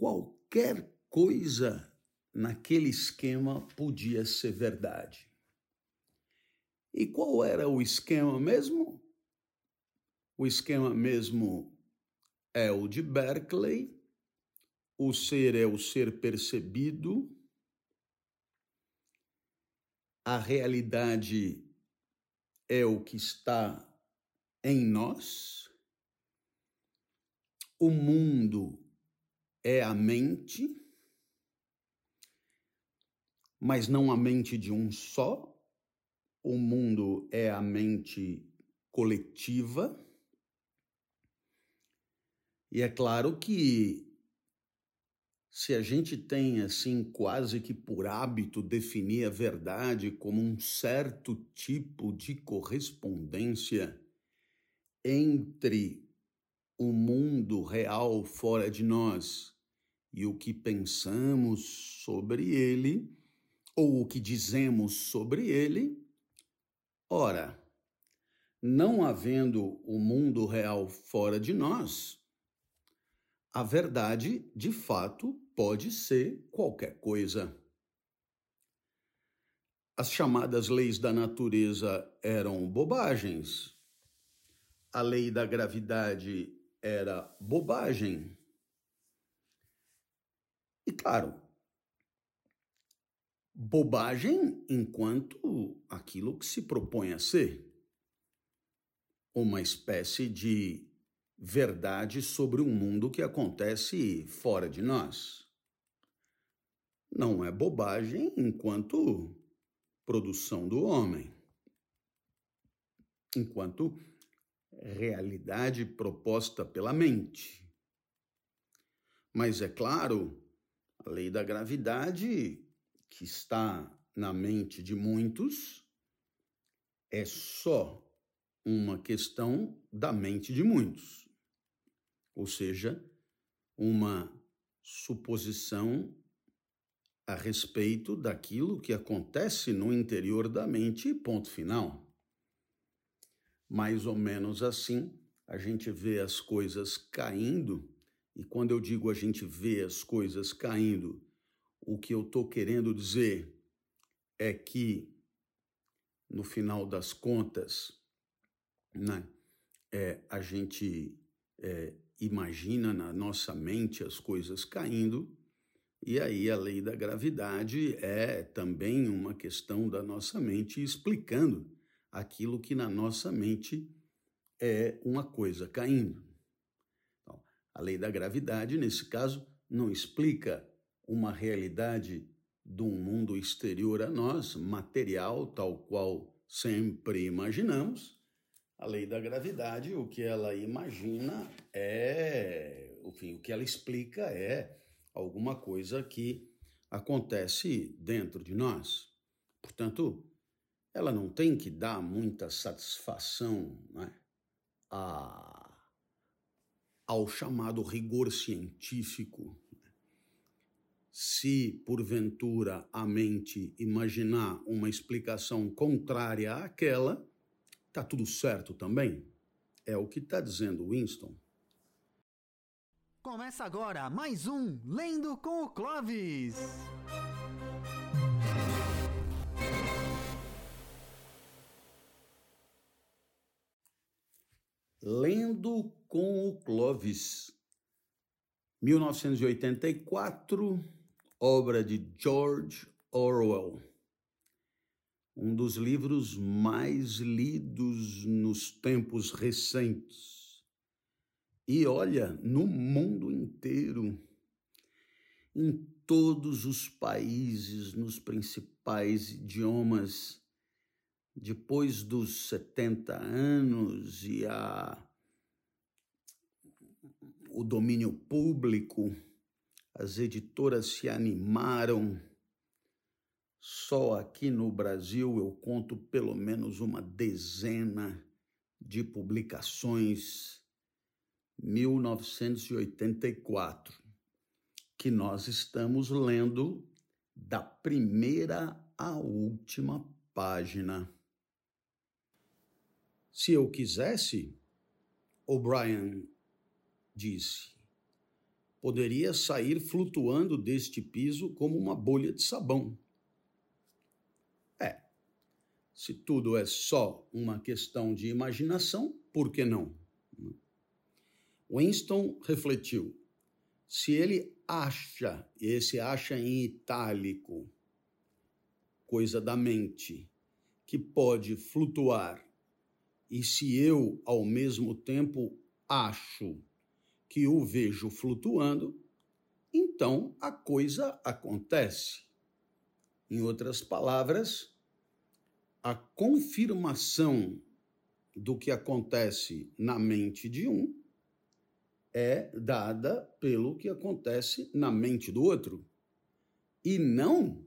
qualquer coisa naquele esquema podia ser verdade. E qual era o esquema mesmo? O esquema mesmo é o de Berkeley. O ser é o ser percebido. A realidade é o que está em nós. O mundo é a mente, mas não a mente de um só. O mundo é a mente coletiva. E é claro que se a gente tem assim quase que por hábito definir a verdade como um certo tipo de correspondência entre o mundo real fora de nós e o que pensamos sobre ele, ou o que dizemos sobre ele, ora, não havendo o mundo real fora de nós, a verdade, de fato, pode ser qualquer coisa. As chamadas leis da natureza eram bobagens. A lei da gravidade era bobagem. E claro, bobagem enquanto aquilo que se propõe a ser uma espécie de verdade sobre um mundo que acontece fora de nós. Não é bobagem enquanto produção do homem, enquanto realidade proposta pela mente. Mas é claro, a lei da gravidade, que está na mente de muitos, é só uma questão da mente de muitos ou seja, uma suposição a respeito daquilo que acontece no interior da mente, ponto final. Mais ou menos assim, a gente vê as coisas caindo, e quando eu digo a gente vê as coisas caindo, o que eu estou querendo dizer é que, no final das contas, né, é, a gente é, imagina na nossa mente as coisas caindo, e aí a lei da gravidade é também uma questão da nossa mente explicando aquilo que na nossa mente é uma coisa caindo. Então, a lei da gravidade, nesse caso, não explica uma realidade de um mundo exterior a nós, material, tal qual sempre imaginamos, a lei da gravidade, o que ela imagina é, enfim, o que ela explica é alguma coisa que acontece dentro de nós. Portanto, ela não tem que dar muita satisfação né, a, ao chamado rigor científico. Se, porventura, a mente imaginar uma explicação contrária àquela, Tá tudo certo também? É o que está dizendo Winston. Começa agora mais um Lendo com o Clovis. Lendo com o Clovis. 1984, obra de George Orwell um dos livros mais lidos nos tempos recentes. E olha, no mundo inteiro, em todos os países, nos principais idiomas, depois dos 70 anos e a o domínio público, as editoras se animaram só aqui no Brasil eu conto pelo menos uma dezena de publicações 1984 que nós estamos lendo da primeira à última página. Se eu quisesse, O'Brien disse, poderia sair flutuando deste piso como uma bolha de sabão. É, se tudo é só uma questão de imaginação, por que não? Winston refletiu. Se ele acha, e esse acha em itálico, coisa da mente, que pode flutuar, e se eu, ao mesmo tempo, acho que o vejo flutuando, então a coisa acontece. Em outras palavras, a confirmação do que acontece na mente de um é dada pelo que acontece na mente do outro e não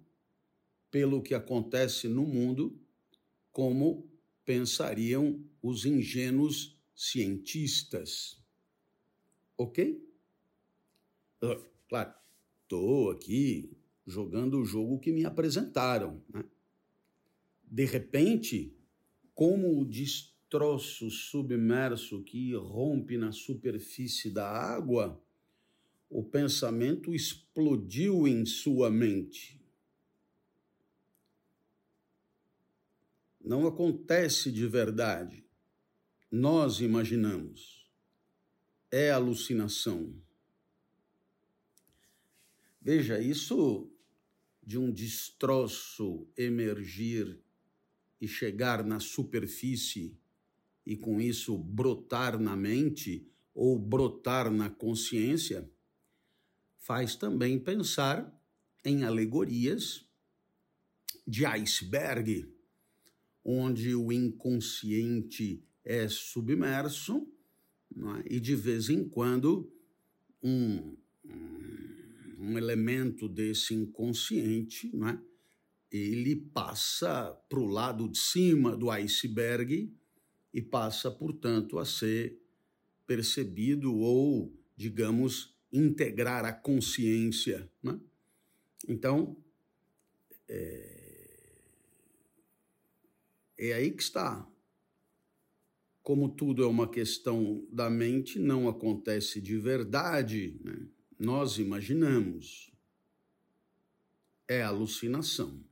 pelo que acontece no mundo como pensariam os ingênuos cientistas. Ok? Claro, estou aqui jogando o jogo que me apresentaram. Né? De repente, como o destroço submerso que rompe na superfície da água, o pensamento explodiu em sua mente. Não acontece de verdade. Nós imaginamos é alucinação. Veja, isso de um destroço emergir e chegar na superfície e com isso brotar na mente ou brotar na consciência, faz também pensar em alegorias de iceberg, onde o inconsciente é submerso é? e de vez em quando um, um elemento desse inconsciente, é? ele passa para o lado de cima do iceberg e passa, portanto, a ser percebido ou, digamos, integrar a consciência. É? Então, é, é aí que está como tudo é uma questão da mente, não acontece de verdade, né? nós imaginamos. É alucinação.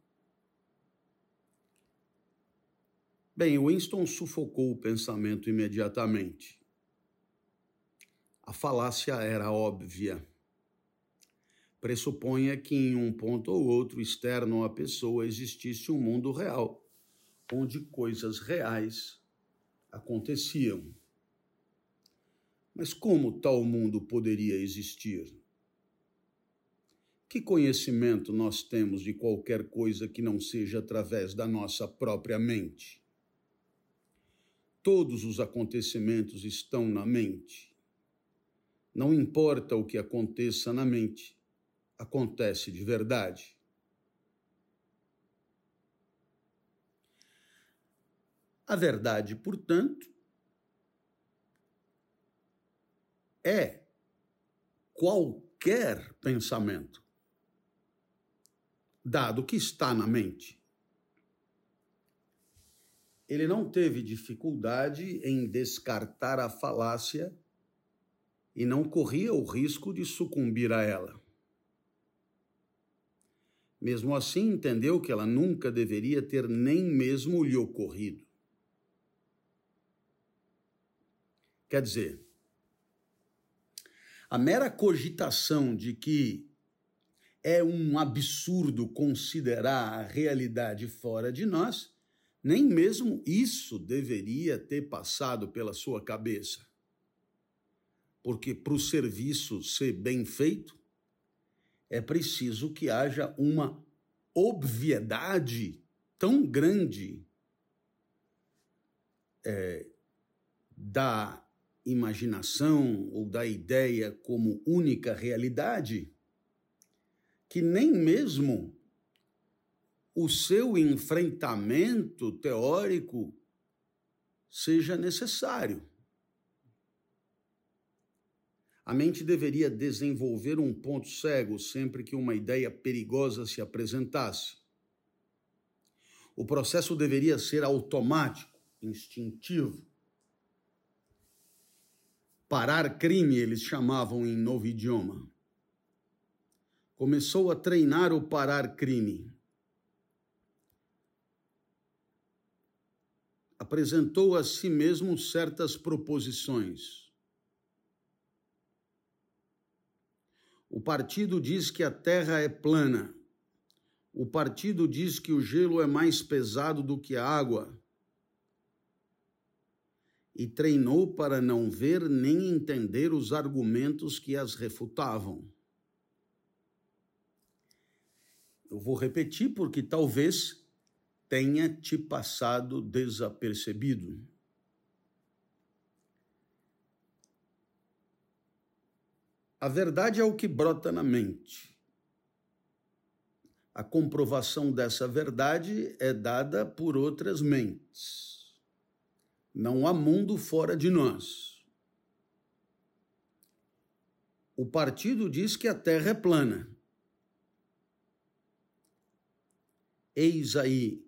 Bem, Winston sufocou o pensamento imediatamente. A falácia era óbvia. Pressuponha que em um ponto ou outro externo à pessoa existisse um mundo real, onde coisas reais aconteciam. Mas como tal mundo poderia existir? Que conhecimento nós temos de qualquer coisa que não seja através da nossa própria mente? Todos os acontecimentos estão na mente. Não importa o que aconteça na mente, acontece de verdade. A verdade, portanto, é qualquer pensamento, dado que está na mente. Ele não teve dificuldade em descartar a falácia e não corria o risco de sucumbir a ela. Mesmo assim, entendeu que ela nunca deveria ter nem mesmo lhe ocorrido. Quer dizer, a mera cogitação de que é um absurdo considerar a realidade fora de nós, nem mesmo isso deveria ter passado pela sua cabeça. Porque para o serviço ser bem feito, é preciso que haja uma obviedade tão grande é, da imaginação ou da ideia como única realidade, que nem mesmo o seu enfrentamento teórico seja necessário. A mente deveria desenvolver um ponto cego sempre que uma ideia perigosa se apresentasse. O processo deveria ser automático, instintivo parar crime, eles chamavam em novo idioma. começou a treinar o parar crime. Apresentou a si mesmo certas proposições. O partido diz que a terra é plana. O partido diz que o gelo é mais pesado do que a água e treinou para não ver nem entender os argumentos que as refutavam. Eu vou repetir porque talvez tenha te passado desapercebido. A verdade é o que brota na mente. A comprovação dessa verdade é dada por outras mentes. Não há mundo fora de nós. O partido diz que a Terra é plana. Eis aí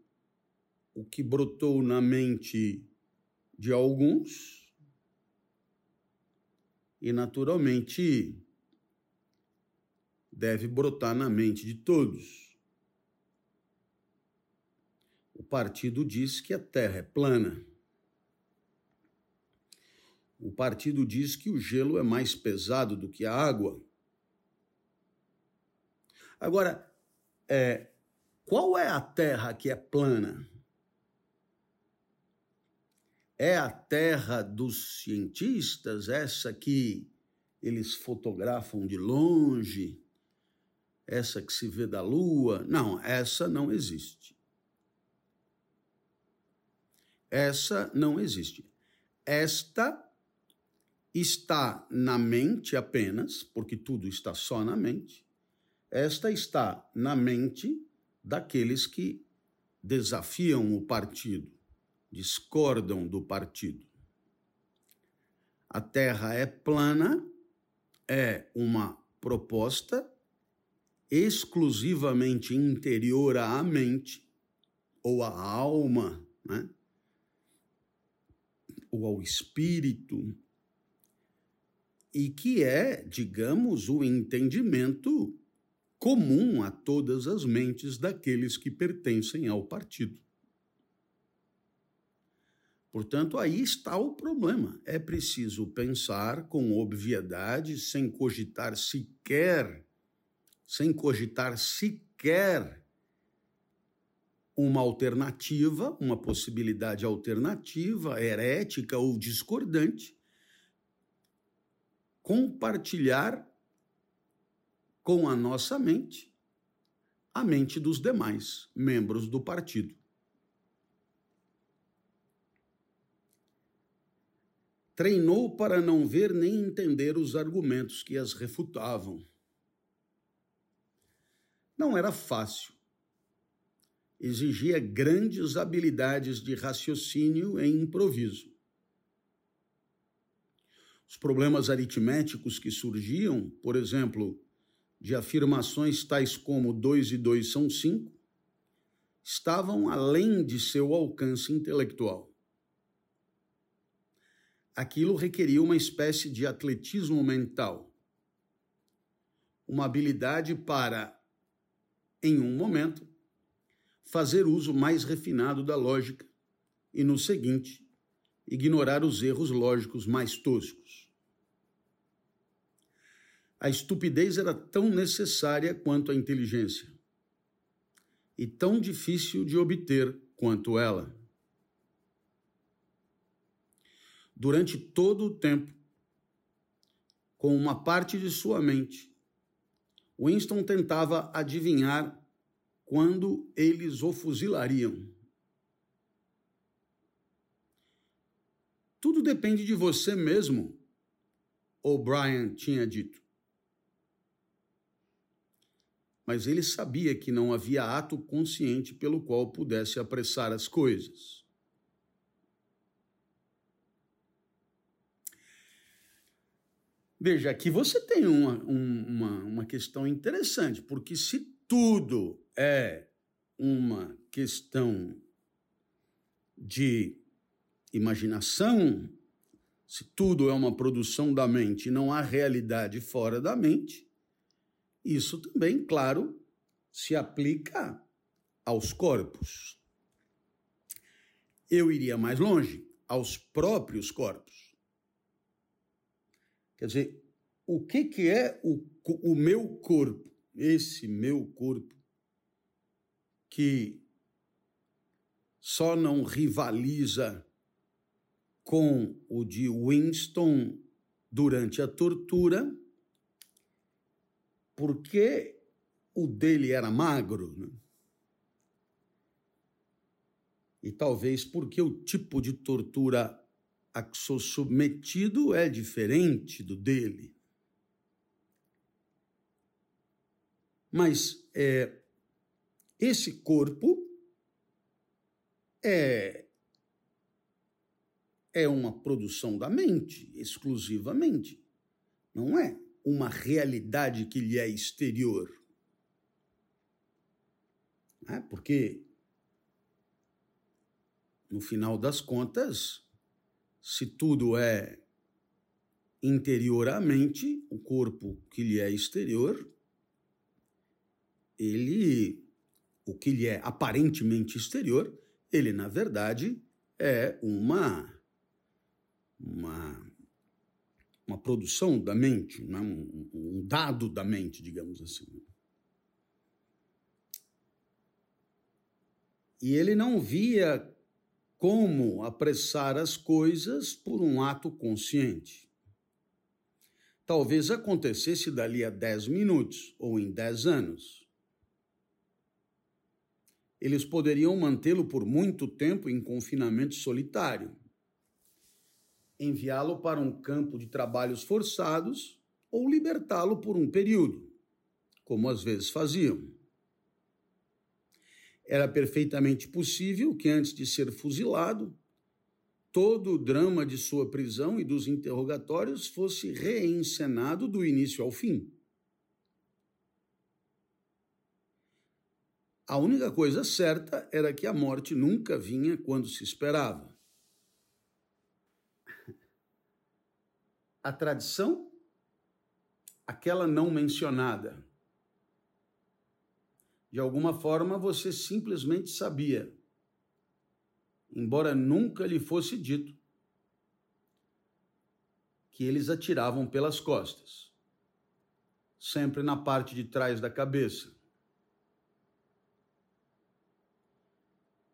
o que brotou na mente de alguns e, naturalmente, deve brotar na mente de todos. O partido diz que a Terra é plana. O partido diz que o gelo é mais pesado do que a água. Agora, é, qual é a terra que é plana? É a terra dos cientistas, essa que eles fotografam de longe, essa que se vê da lua? Não, essa não existe. Essa não existe. Esta está na mente apenas, porque tudo está só na mente, esta está na mente daqueles que desafiam o partido, discordam do partido. A Terra é plana, é uma proposta exclusivamente interior à mente ou à alma, né? ou ao espírito, e que é, digamos, o entendimento comum a todas as mentes daqueles que pertencem ao partido. Portanto, aí está o problema. É preciso pensar com obviedade, sem cogitar sequer, sem cogitar sequer uma alternativa, uma possibilidade alternativa, herética ou discordante, compartilhar com a nossa mente a mente dos demais membros do partido. Treinou para não ver nem entender os argumentos que as refutavam. Não era fácil. Exigia grandes habilidades de raciocínio e improviso. Os problemas aritméticos que surgiam, por exemplo, de afirmações tais como 2 e 2 são 5, estavam além de seu alcance intelectual. Aquilo requeria uma espécie de atletismo mental, uma habilidade para, em um momento, fazer uso mais refinado da lógica e, no seguinte, ignorar os erros lógicos mais toscos. A estupidez era tão necessária quanto a inteligência e tão difícil de obter quanto ela. Durante todo o tempo, com uma parte de sua mente, Winston tentava adivinhar quando eles o fuzilariam. Tudo depende de você mesmo, O'Brien tinha dito. Mas ele sabia que não havia ato consciente pelo qual pudesse apressar as coisas. Veja, aqui você tem uma, uma, uma questão interessante, porque se tudo é uma questão de imaginação, se tudo é uma produção da mente e não há realidade fora da mente, isso também, claro, se aplica aos corpos. Eu iria mais longe, aos próprios corpos. Quer dizer, o que, que é o, o meu corpo, esse meu corpo, que só não rivaliza com o de Winston durante a tortura, porque o dele era magro. Né? E talvez porque o tipo de tortura a que sou submetido é diferente do dele. Mas é, esse corpo é, é uma produção da mente, exclusivamente. Não é uma realidade que lhe é exterior. É porque, no final das contas, se tudo é interior à mente, o corpo que lhe é exterior, ele, o que lhe é aparentemente exterior, ele na verdade é uma uma uma produção da mente, né? um, um dado da mente, digamos assim. E ele não via como apressar as coisas por um ato consciente. Talvez acontecesse dali a dez minutos ou em dez anos. Eles poderiam mantê-lo por muito tempo em confinamento solitário, enviá-lo para um campo de trabalhos forçados ou libertá-lo por um período, como às vezes faziam. Era perfeitamente possível que, antes de ser fuzilado, todo o drama de sua prisão e dos interrogatórios fosse reencenado do início ao fim. A única coisa certa era que a morte nunca vinha quando se esperava. A tradição, aquela não mencionada, de alguma forma você simplesmente sabia, embora nunca lhe fosse dito, que eles atiravam pelas costas, sempre na parte de trás da cabeça.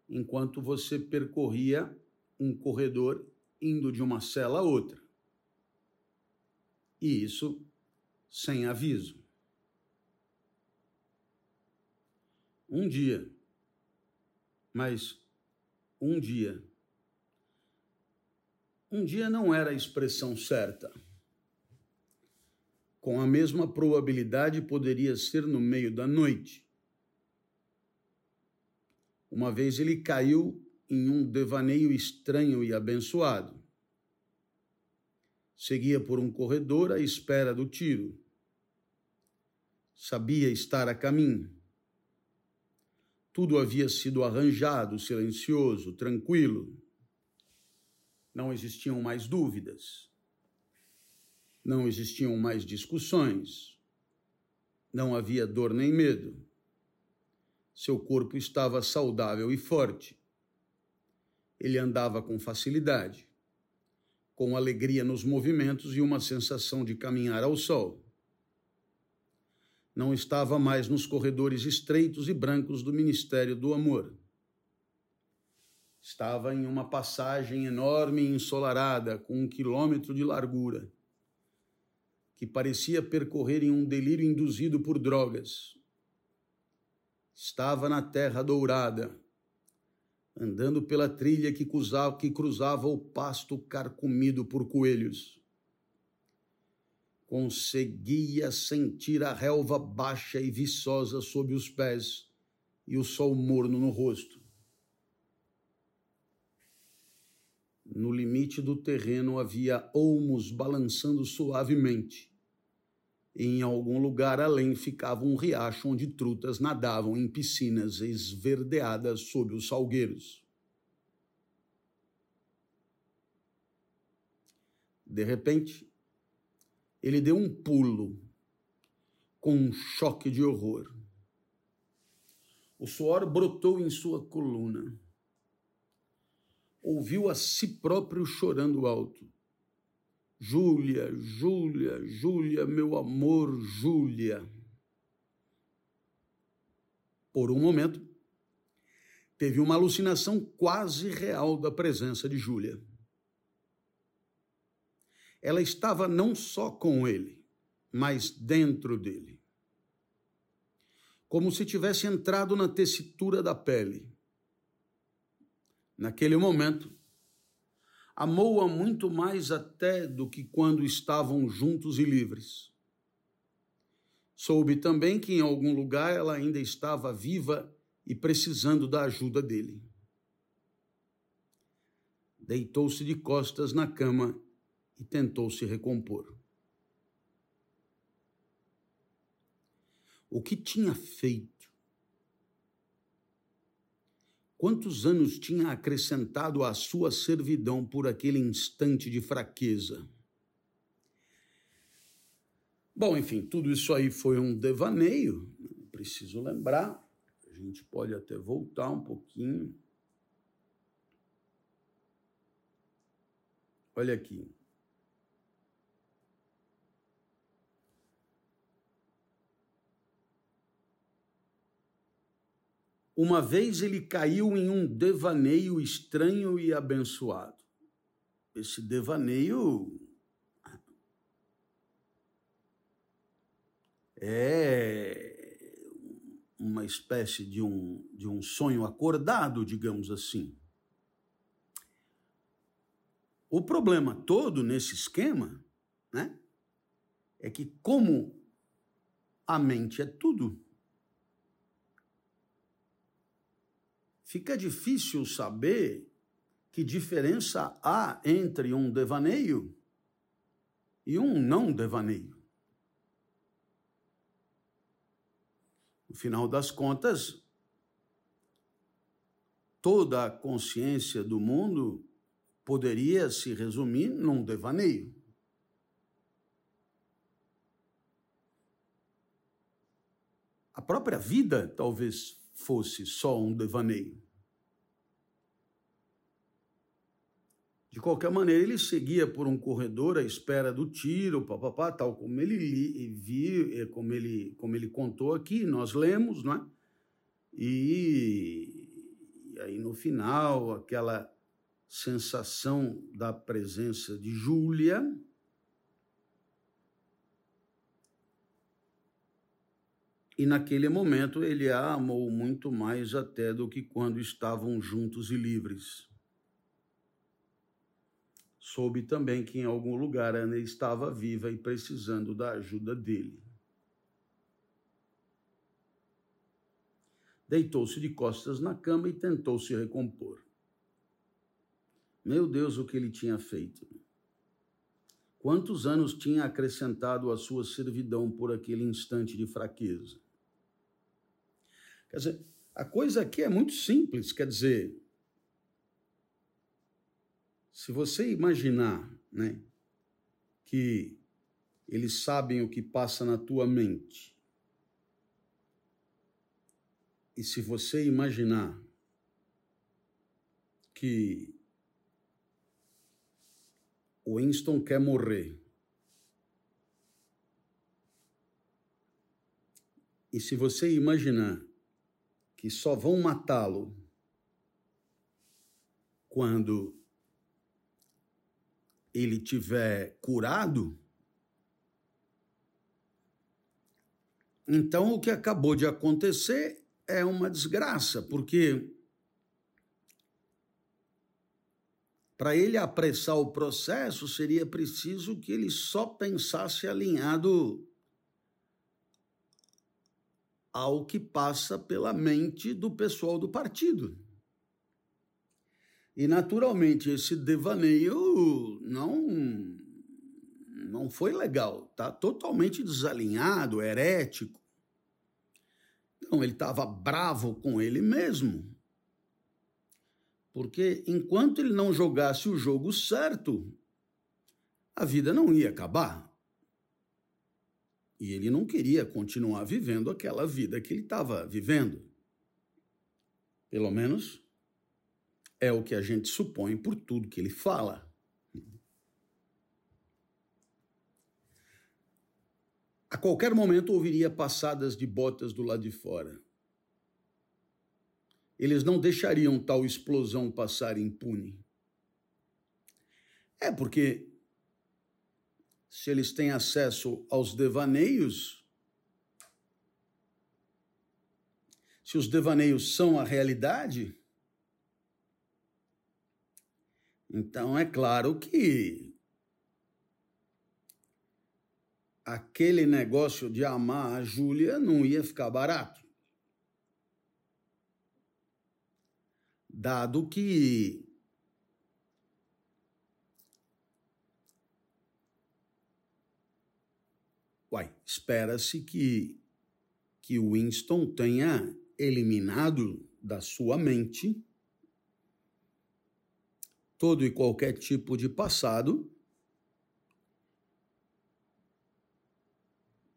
Enquanto você percorria um corredor indo de uma cela a outra. E isso sem aviso. Um dia, mas um dia. Um dia não era a expressão certa. Com a mesma probabilidade, poderia ser no meio da noite. Uma vez ele caiu em um devaneio estranho e abençoado. Seguia por um corredor à espera do tiro. Sabia estar a caminho tudo havia sido arranjado, silencioso, tranquilo. Não existiam mais dúvidas. Não existiam mais discussões. Não havia dor nem medo. Seu corpo estava saudável e forte. Ele andava com facilidade, com alegria nos movimentos e uma sensação de caminhar ao sol não estava mais nos corredores estreitos e brancos do Ministério do Amor. Estava em uma passagem enorme e ensolarada, com um quilômetro de largura, que parecia percorrer em um delírio induzido por drogas. Estava na Terra Dourada, andando pela trilha que cruzava, que cruzava o pasto carcomido por coelhos conseguia sentir a relva baixa e viçosa sob os pés e o sol morno no rosto. No limite do terreno havia olmos balançando suavemente. Em algum lugar além ficava um riacho onde trutas nadavam em piscinas esverdeadas sob os salgueiros. De repente, ele deu um pulo, com um choque de horror. O suor brotou em sua coluna. Ouviu a si próprio chorando alto. Júlia, Júlia, Júlia, meu amor, Júlia. Por um momento, teve uma alucinação quase real da presença de Júlia. Ela estava não só com ele, mas dentro dele. Como se tivesse entrado na tessitura da pele. Naquele momento, amou-a muito mais até do que quando estavam juntos e livres. Soube também que em algum lugar ela ainda estava viva e precisando da ajuda dele. Deitou-se de costas na cama e tentou se recompor. O que tinha feito? Quantos anos tinha acrescentado à sua servidão por aquele instante de fraqueza? Bom, enfim, tudo isso aí foi um devaneio, preciso lembrar. A gente pode até voltar um pouquinho. Olha aqui. Uma vez ele caiu em um devaneio estranho e abençoado. Esse devaneio é uma espécie de um, de um sonho acordado, digamos assim. O problema todo nesse esquema, né, é que como a mente é tudo, fica difícil saber que diferença há entre um devaneio e um não devaneio. No final das contas, toda a consciência do mundo poderia se resumir num devaneio. A própria vida talvez fosse só um devaneio. De qualquer maneira, ele seguia por um corredor à espera do tiro, papapá, tal como ele viu, como ele, como ele contou aqui, nós lemos, não é? E, e aí no final, aquela sensação da presença de Júlia, E naquele momento ele a amou muito mais até do que quando estavam juntos e livres. Soube também que em algum lugar Ana estava viva e precisando da ajuda dele. Deitou-se de costas na cama e tentou se recompor. Meu Deus, o que ele tinha feito! Quantos anos tinha acrescentado à sua servidão por aquele instante de fraqueza? Quer dizer, a coisa aqui é muito simples, quer dizer, se você imaginar, né, que eles sabem o que passa na tua mente, e se você imaginar que o Winston quer morrer, e se você imaginar que só vão matá-lo quando ele tiver curado, então o que acabou de acontecer é uma desgraça, porque para ele apressar o processo seria preciso que ele só pensasse alinhado ao que passa pela mente do pessoal do partido. E naturalmente esse devaneio não não foi legal, tá totalmente desalinhado, herético. Então ele estava bravo com ele mesmo. Porque enquanto ele não jogasse o jogo certo, a vida não ia acabar. E ele não queria continuar vivendo aquela vida que ele estava vivendo. Pelo menos é o que a gente supõe por tudo que ele fala. A qualquer momento ouviria passadas de botas do lado de fora. Eles não deixariam tal explosão passar impune. É porque se eles têm acesso aos devaneios, se os devaneios são a realidade, então é claro que aquele negócio de amar a Júlia não ia ficar barato. Dado que Uai, espera-se que, que Winston tenha eliminado da sua mente todo e qualquer tipo de passado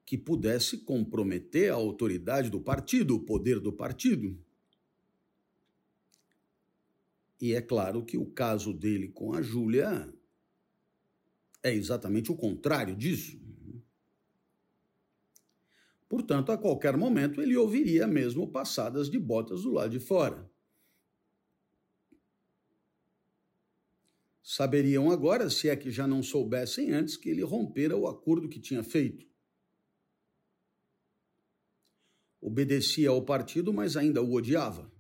que pudesse comprometer a autoridade do partido, o poder do partido. E é claro que o caso dele com a Júlia é exatamente o contrário disso. Portanto, a qualquer momento ele ouviria mesmo passadas de botas do lado de fora. Saberiam agora, se é que já não soubessem antes, que ele rompera o acordo que tinha feito. Obedecia ao partido, mas ainda o odiava.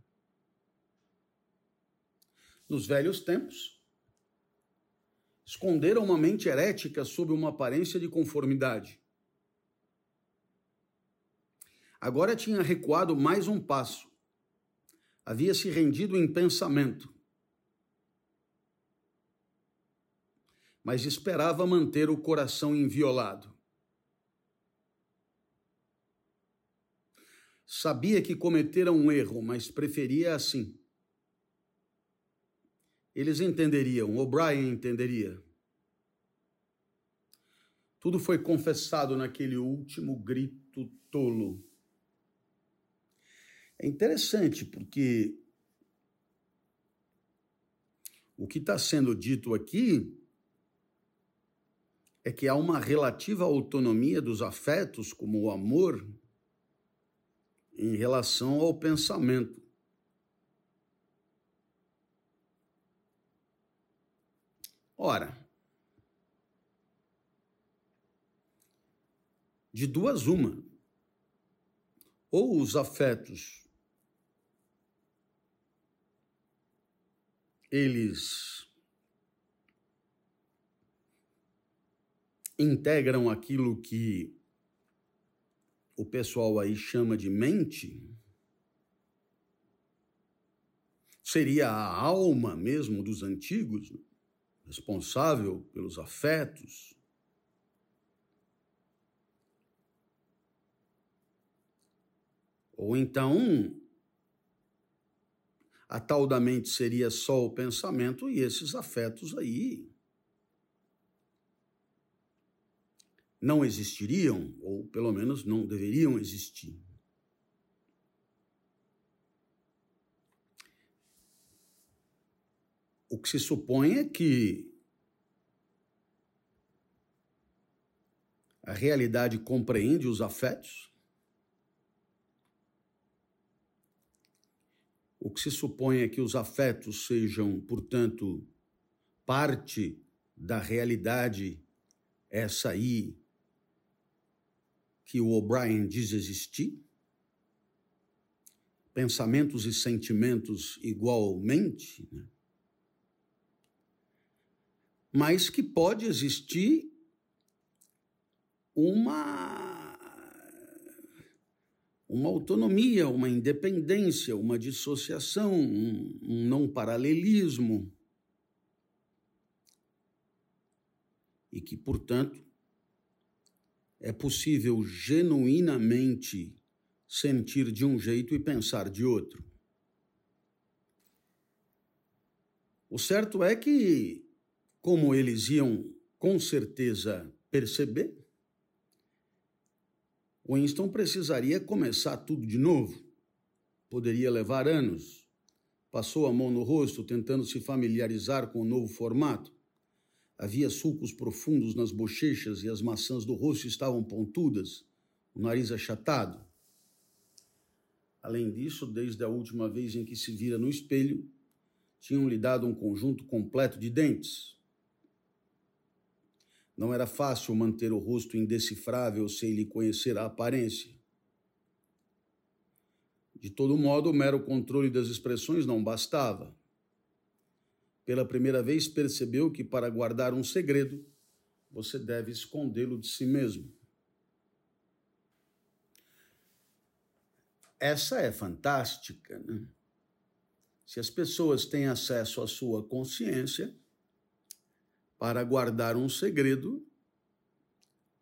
Nos velhos tempos, esconderam uma mente herética sob uma aparência de conformidade. Agora tinha recuado mais um passo. Havia se rendido em pensamento. Mas esperava manter o coração inviolado. Sabia que cometera um erro, mas preferia assim. Eles entenderiam, O'Brien entenderia. Tudo foi confessado naquele último grito tolo. É interessante porque o que está sendo dito aqui é que há uma relativa autonomia dos afetos, como o amor, em relação ao pensamento. Ora, de duas uma, ou os afetos eles integram aquilo que o pessoal aí chama de mente, seria a alma mesmo dos antigos, responsável pelos afetos. Ou então a tal da mente seria só o pensamento e esses afetos aí não existiriam, ou pelo menos não deveriam existir. O que se supõe é que a realidade compreende os afetos O que se supõe é que os afetos sejam, portanto, parte da realidade, essa aí que o O'Brien diz existir? Pensamentos e sentimentos igualmente, né? mas que pode existir uma uma autonomia, uma independência, uma dissociação, um, um não paralelismo. E que, portanto, é possível genuinamente sentir de um jeito e pensar de outro. O certo é que, como eles iam com certeza perceber, Winston precisaria começar tudo de novo. Poderia levar anos. Passou a mão no rosto, tentando se familiarizar com o novo formato. Havia sulcos profundos nas bochechas e as maçãs do rosto estavam pontudas, o nariz achatado. Além disso, desde a última vez em que se vira no espelho, tinham lhe dado um conjunto completo de dentes. Não era fácil manter o rosto indecifrável sem lhe conhecer a aparência. De todo modo, o mero controle das expressões não bastava. Pela primeira vez percebeu que para guardar um segredo, você deve escondê-lo de si mesmo. Essa é fantástica, né? Se as pessoas têm acesso à sua consciência, para guardar um segredo,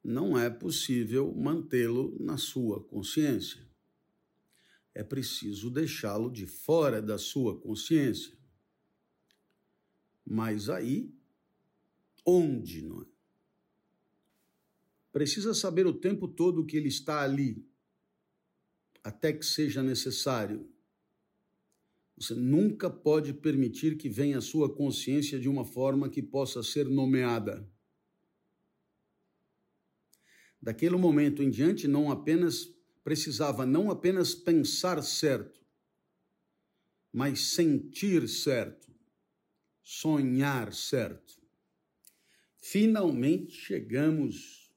não é possível mantê-lo na sua consciência. É preciso deixá-lo de fora da sua consciência. Mas aí, onde não é? Precisa saber o tempo todo que ele está ali, até que seja necessário. Você nunca pode permitir que venha à sua consciência de uma forma que possa ser nomeada. Daquele momento em diante, não apenas precisava não apenas pensar certo, mas sentir certo, sonhar certo. Finalmente chegamos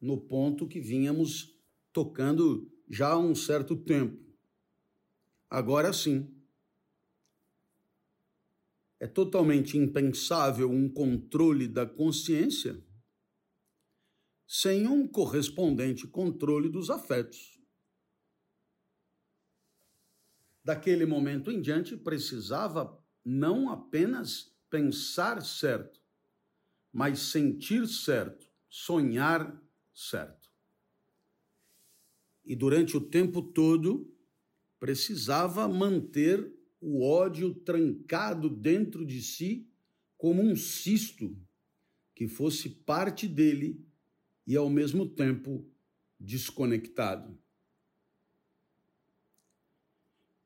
no ponto que vínhamos tocando já há um certo tempo. Agora sim, é totalmente impensável um controle da consciência sem um correspondente controle dos afetos. Daquele momento em diante, precisava não apenas pensar certo, mas sentir certo, sonhar certo. E durante o tempo todo, precisava manter o ódio trancado dentro de si como um cisto que fosse parte dele e ao mesmo tempo desconectado.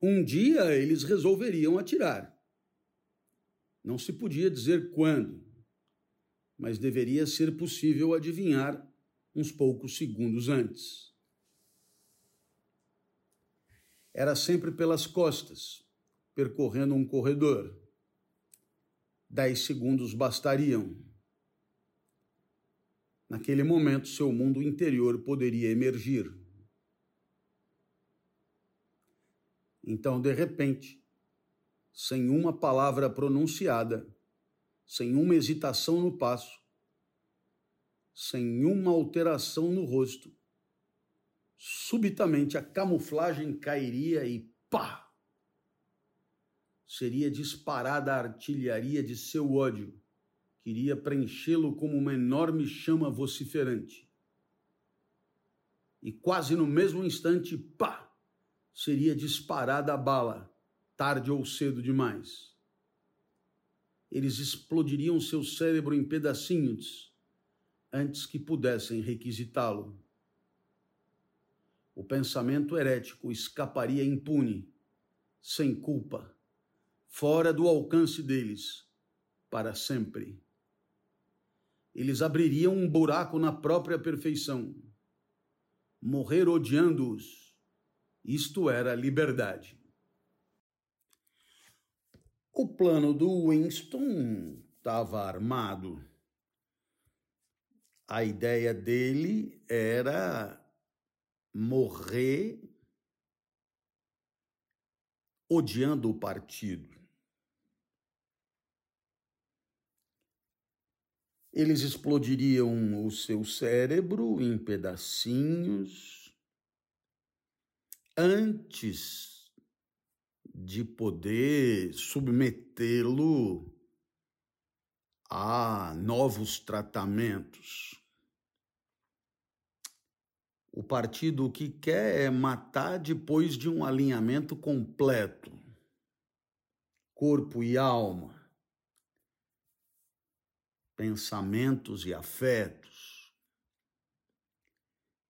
Um dia eles resolveriam atirar. Não se podia dizer quando, mas deveria ser possível adivinhar uns poucos segundos antes. Era sempre pelas costas, percorrendo um corredor. Dez segundos bastariam. Naquele momento, seu mundo interior poderia emergir. Então, de repente, sem uma palavra pronunciada, sem uma hesitação no passo, sem uma alteração no rosto, subitamente a camuflagem cairia e pá! Seria disparada a artilharia de seu ódio, que iria preenchê-lo como uma enorme chama vociferante. E quase no mesmo instante, pá, seria disparada a bala, tarde ou cedo demais. Eles explodiriam seu cérebro em pedacinhos antes que pudessem requisitá-lo. O pensamento herético escaparia impune, sem culpa fora do alcance deles, para sempre. Eles abririam um buraco na própria perfeição. Morrer odiando-os, isto era liberdade. O plano do Winston estava armado. A ideia dele era morrer odiando o partido. Eles explodiriam o seu cérebro em pedacinhos antes de poder submetê-lo a novos tratamentos. O partido o que quer é matar depois de um alinhamento completo, corpo e alma pensamentos e afetos.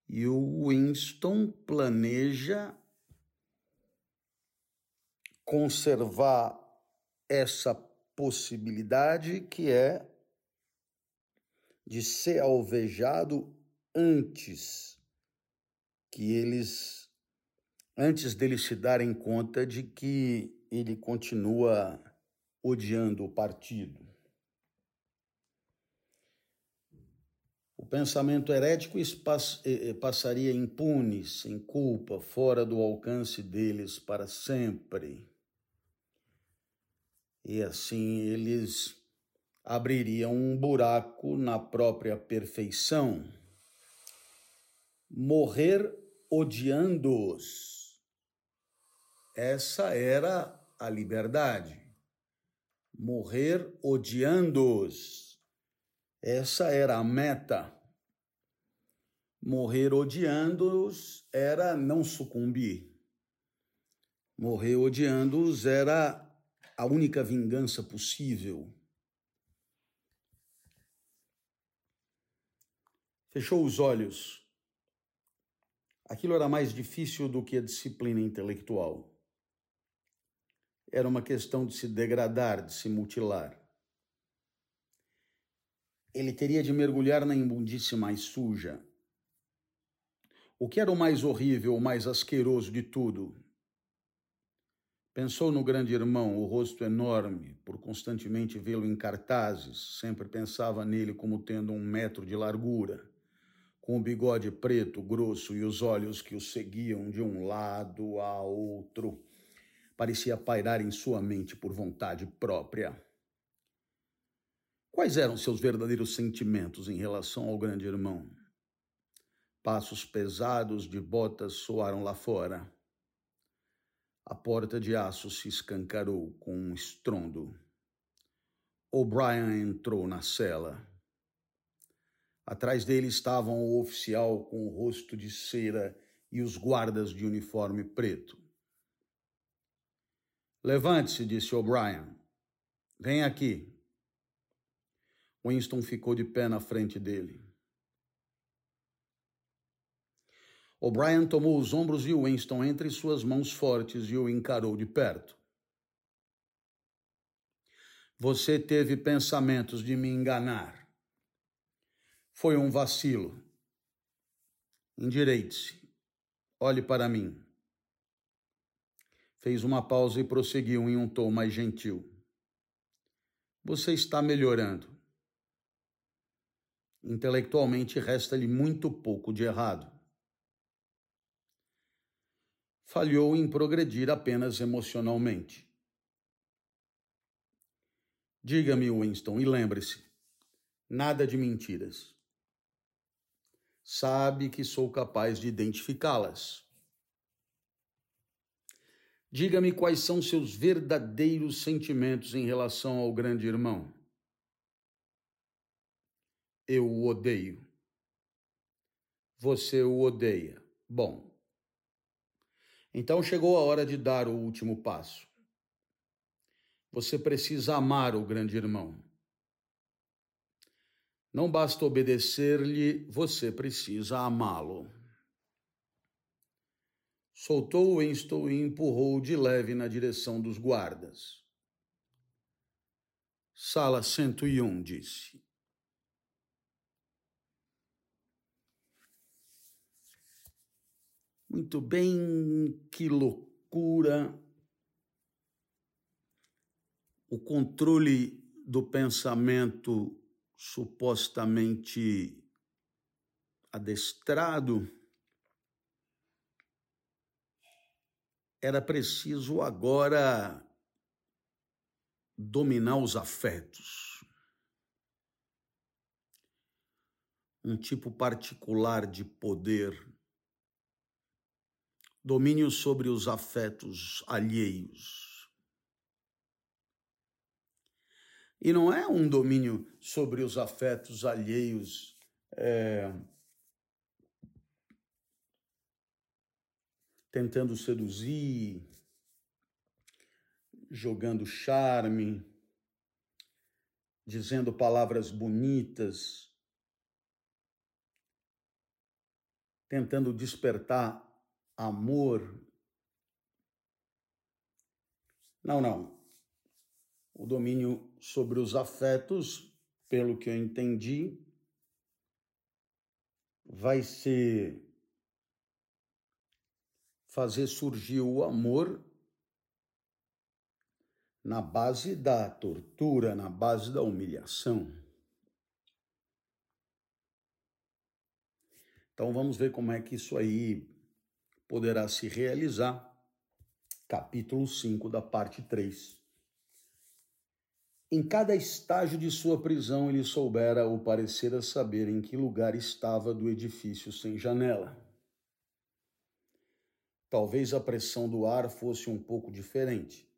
E o Winston planeja conservar essa possibilidade que é de ser alvejado antes que eles antes deles se darem conta de que ele continua odiando o partido. O pensamento herético passaria impune, sem culpa, fora do alcance deles para sempre. E assim eles abririam um buraco na própria perfeição. Morrer odiando-os. Essa era a liberdade. Morrer odiando-os essa era a meta. Morrer odiando-os era não sucumbir. Morrer odiando-os era a única vingança possível. Fechou os olhos. Aquilo era mais difícil do que a disciplina intelectual. Era uma questão de se degradar, de se mutilar ele teria de mergulhar na imundície mais suja. O que era o mais horrível, o mais asqueroso de tudo? Pensou no grande irmão, o rosto enorme, por constantemente vê-lo em cartazes, sempre pensava nele como tendo um metro de largura, com o bigode preto, grosso e os olhos que o seguiam de um lado a outro. Parecia pairar em sua mente por vontade própria. Quais eram seus verdadeiros sentimentos em relação ao grande irmão? Passos pesados de botas soaram lá fora. A porta de aço se escancarou com um estrondo. O'Brien entrou na cela. Atrás dele estavam o oficial com o rosto de cera e os guardas de uniforme preto. Levante-se, disse O'Brien. Vem aqui. Winston ficou de pé na frente dele. O'Brien tomou os ombros de Winston entre suas mãos fortes e o encarou de perto. Você teve pensamentos de me enganar. Foi um vacilo. Endireite-se. Olhe para mim. Fez uma pausa e prosseguiu em um tom mais gentil. Você está melhorando. Intelectualmente resta-lhe muito pouco de errado. Falhou em progredir apenas emocionalmente. Diga-me, Winston, e lembre-se: nada de mentiras. Sabe que sou capaz de identificá-las. Diga-me quais são seus verdadeiros sentimentos em relação ao grande irmão eu o odeio. Você o odeia. Bom. Então chegou a hora de dar o último passo. Você precisa amar o grande irmão. Não basta obedecer-lhe, você precisa amá-lo. Soltou Winston e empurrou de leve na direção dos guardas. Sala 101, disse. Muito bem, que loucura! O controle do pensamento supostamente adestrado era preciso agora dominar os afetos. Um tipo particular de poder domínio sobre os afetos alheios. E não é um domínio sobre os afetos alheios é, tentando seduzir, jogando charme, dizendo palavras bonitas tentando despertar amor. Não, não. O domínio sobre os afetos, pelo que eu entendi, vai ser fazer surgir o amor na base da tortura, na base da humilhação. Então vamos ver como é que isso aí poderá se realizar. Capítulo 5 da parte 3. Em cada estágio de sua prisão, ele soubera ou parecera saber em que lugar estava do edifício sem janela. Talvez a pressão do ar fosse um pouco diferente.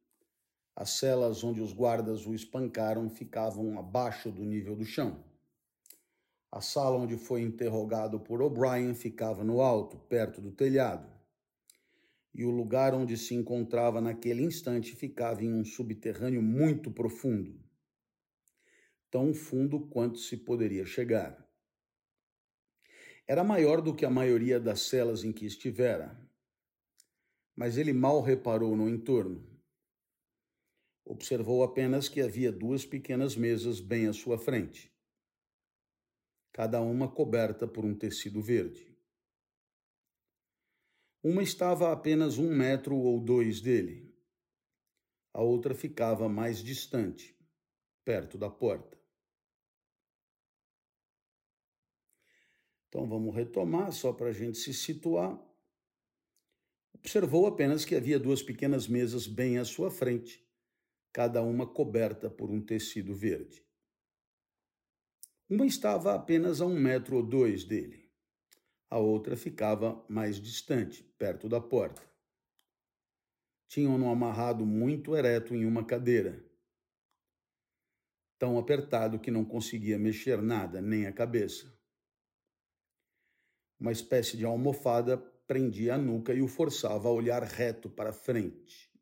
As celas onde os guardas o espancaram ficavam abaixo do nível do chão. A sala onde foi interrogado por O'Brien ficava no alto, perto do telhado. E o lugar onde se encontrava naquele instante ficava em um subterrâneo muito profundo tão fundo quanto se poderia chegar. Era maior do que a maioria das celas em que estivera, mas ele mal reparou no entorno. Observou apenas que havia duas pequenas mesas bem à sua frente, cada uma coberta por um tecido verde. Uma estava a apenas um metro ou dois dele, a outra ficava mais distante, perto da porta. Então vamos retomar, só para a gente se situar. Observou apenas que havia duas pequenas mesas bem à sua frente, cada uma coberta por um tecido verde. Uma estava apenas a um metro ou dois dele. A outra ficava mais distante, perto da porta. Tinham-no amarrado muito ereto em uma cadeira, tão apertado que não conseguia mexer nada, nem a cabeça. Uma espécie de almofada prendia a nuca e o forçava a olhar reto para frente.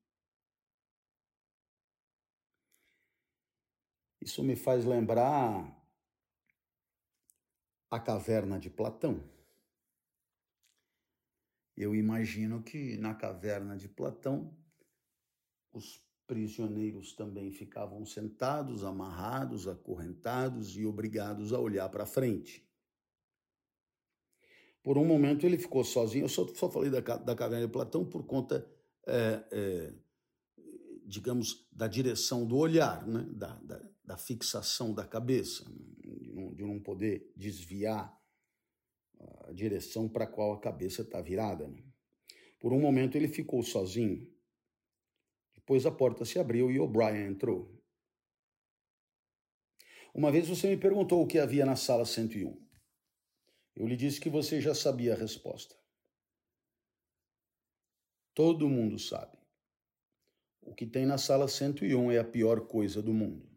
Isso me faz lembrar a caverna de Platão. Eu imagino que na caverna de Platão os prisioneiros também ficavam sentados, amarrados, acorrentados e obrigados a olhar para frente. Por um momento ele ficou sozinho. Eu só, só falei da, da caverna de Platão por conta, é, é, digamos, da direção do olhar, né? da, da, da fixação da cabeça, de não, de não, poder desviar a direção para a qual a cabeça está virada. Né? Por um momento ele ficou sozinho. Depois a porta se abriu e O'Brien entrou. Uma vez você me perguntou o que havia na sala 101. Eu lhe disse que você já sabia a resposta. Todo mundo sabe. O que tem na sala 101 é a pior coisa do mundo.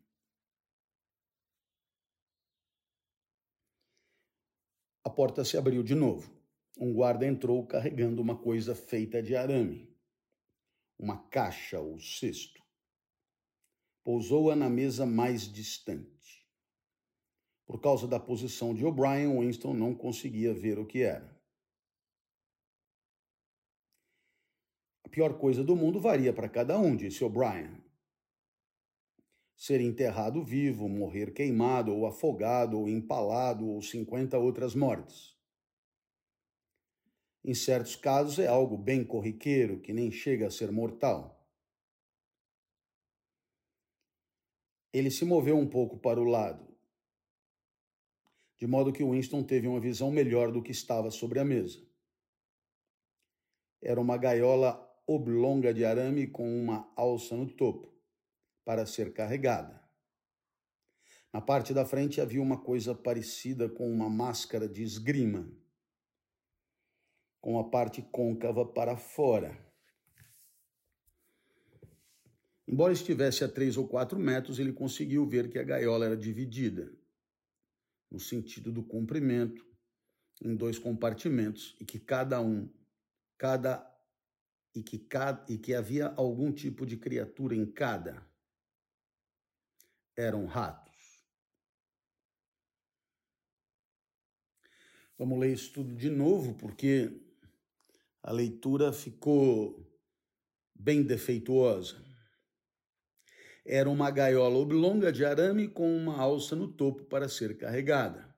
A porta se abriu de novo. Um guarda entrou carregando uma coisa feita de arame, uma caixa ou cesto. Pousou-a na mesa mais distante. Por causa da posição de O'Brien, Winston não conseguia ver o que era. A pior coisa do mundo varia para cada um, disse O'Brien. Ser enterrado vivo, morrer queimado, ou afogado, ou empalado, ou cinquenta outras mortes. Em certos casos é algo bem corriqueiro, que nem chega a ser mortal. Ele se moveu um pouco para o lado de modo que Winston teve uma visão melhor do que estava sobre a mesa. Era uma gaiola oblonga de arame com uma alça no topo, para ser carregada. Na parte da frente havia uma coisa parecida com uma máscara de esgrima, com a parte côncava para fora. Embora estivesse a três ou quatro metros, ele conseguiu ver que a gaiola era dividida no sentido do comprimento, em dois compartimentos, e que cada um, cada e que, cada, e que havia algum tipo de criatura em cada. Eram ratos. Vamos ler isso tudo de novo, porque a leitura ficou bem defeituosa. Era uma gaiola oblonga de arame com uma alça no topo para ser carregada.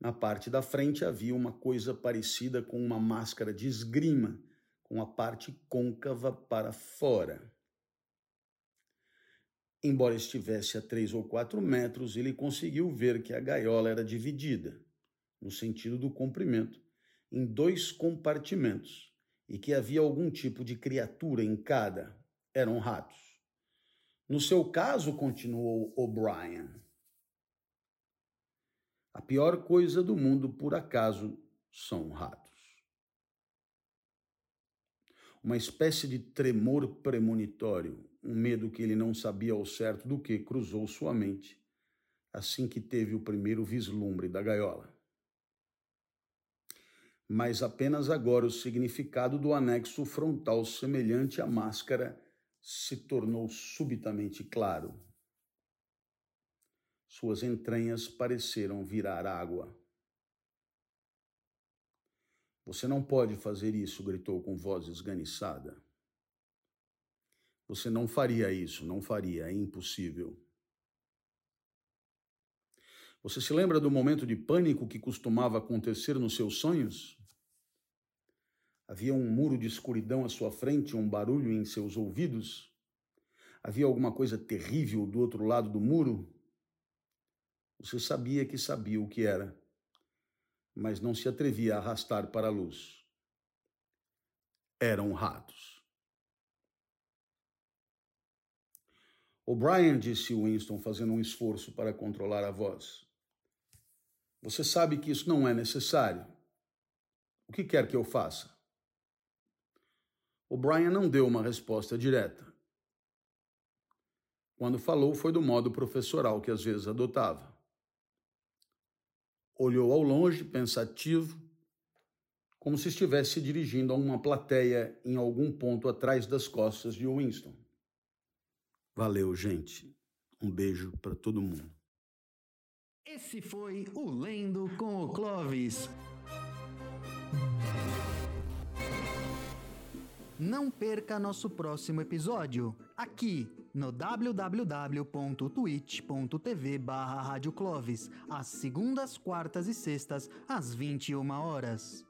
Na parte da frente havia uma coisa parecida com uma máscara de esgrima, com a parte côncava para fora. Embora estivesse a três ou quatro metros, ele conseguiu ver que a gaiola era dividida, no sentido do comprimento, em dois compartimentos e que havia algum tipo de criatura em cada. Eram ratos. No seu caso, continuou O'Brien, a pior coisa do mundo, por acaso, são ratos. Uma espécie de tremor premonitório, um medo que ele não sabia ao certo do que cruzou sua mente assim que teve o primeiro vislumbre da gaiola. Mas apenas agora o significado do anexo frontal semelhante à máscara se tornou subitamente claro. Suas entranhas pareceram virar água. Você não pode fazer isso, gritou com voz esganiçada. Você não faria isso, não faria, é impossível. Você se lembra do momento de pânico que costumava acontecer nos seus sonhos? Havia um muro de escuridão à sua frente, um barulho em seus ouvidos? Havia alguma coisa terrível do outro lado do muro? Você sabia que sabia o que era, mas não se atrevia a arrastar para a luz. Eram ratos. O'Brien disse Winston, fazendo um esforço para controlar a voz. Você sabe que isso não é necessário. O que quer que eu faça? O'Brien não deu uma resposta direta. Quando falou, foi do modo professoral que às vezes adotava. Olhou ao longe, pensativo, como se estivesse dirigindo a uma plateia em algum ponto atrás das costas de Winston. Valeu, gente. Um beijo para todo mundo. Esse foi o Lendo com o Clovis. Não perca nosso próximo episódio, aqui no www.twitch.tv barra às segundas, quartas e sextas, às 21 horas.